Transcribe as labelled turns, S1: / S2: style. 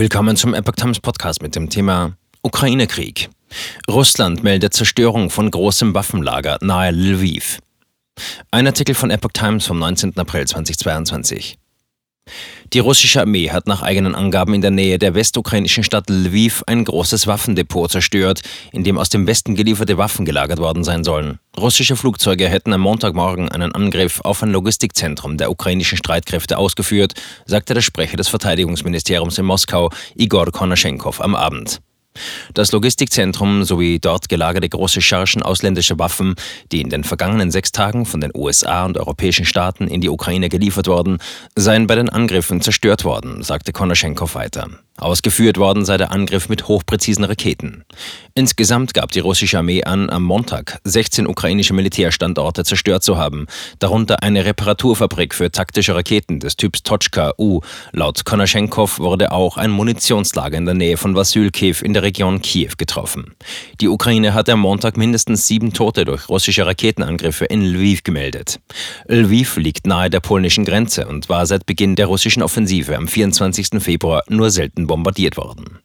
S1: Willkommen zum Epoch Times Podcast mit dem Thema Ukraine-Krieg. Russland meldet Zerstörung von großem Waffenlager nahe Lviv. Ein Artikel von Epoch Times vom 19. April 2022. Die russische Armee hat nach eigenen Angaben in der Nähe der westukrainischen Stadt Lviv ein großes Waffendepot zerstört, in dem aus dem Westen gelieferte Waffen gelagert worden sein sollen. Russische Flugzeuge hätten am Montagmorgen einen Angriff auf ein Logistikzentrum der ukrainischen Streitkräfte ausgeführt, sagte der Sprecher des Verteidigungsministeriums in Moskau, Igor Konaschenkov, am Abend. Das Logistikzentrum sowie dort gelagerte große Chargen ausländischer Waffen, die in den vergangenen sechs Tagen von den USA und europäischen Staaten in die Ukraine geliefert wurden, seien bei den Angriffen zerstört worden, sagte Konaschenkov weiter. Ausgeführt worden sei der Angriff mit hochpräzisen Raketen. Insgesamt gab die russische Armee an, am Montag 16 ukrainische Militärstandorte zerstört zu haben, darunter eine Reparaturfabrik für taktische Raketen des Typs Tochka U. Laut Konaschenkov wurde auch ein Munitionslager in der Nähe von Vasylkiv in der Region Kiew getroffen. Die Ukraine hatte am Montag mindestens sieben Tote durch russische Raketenangriffe in Lviv gemeldet. Lviv liegt nahe der polnischen Grenze und war seit Beginn der russischen Offensive am 24. Februar nur selten bombardiert worden.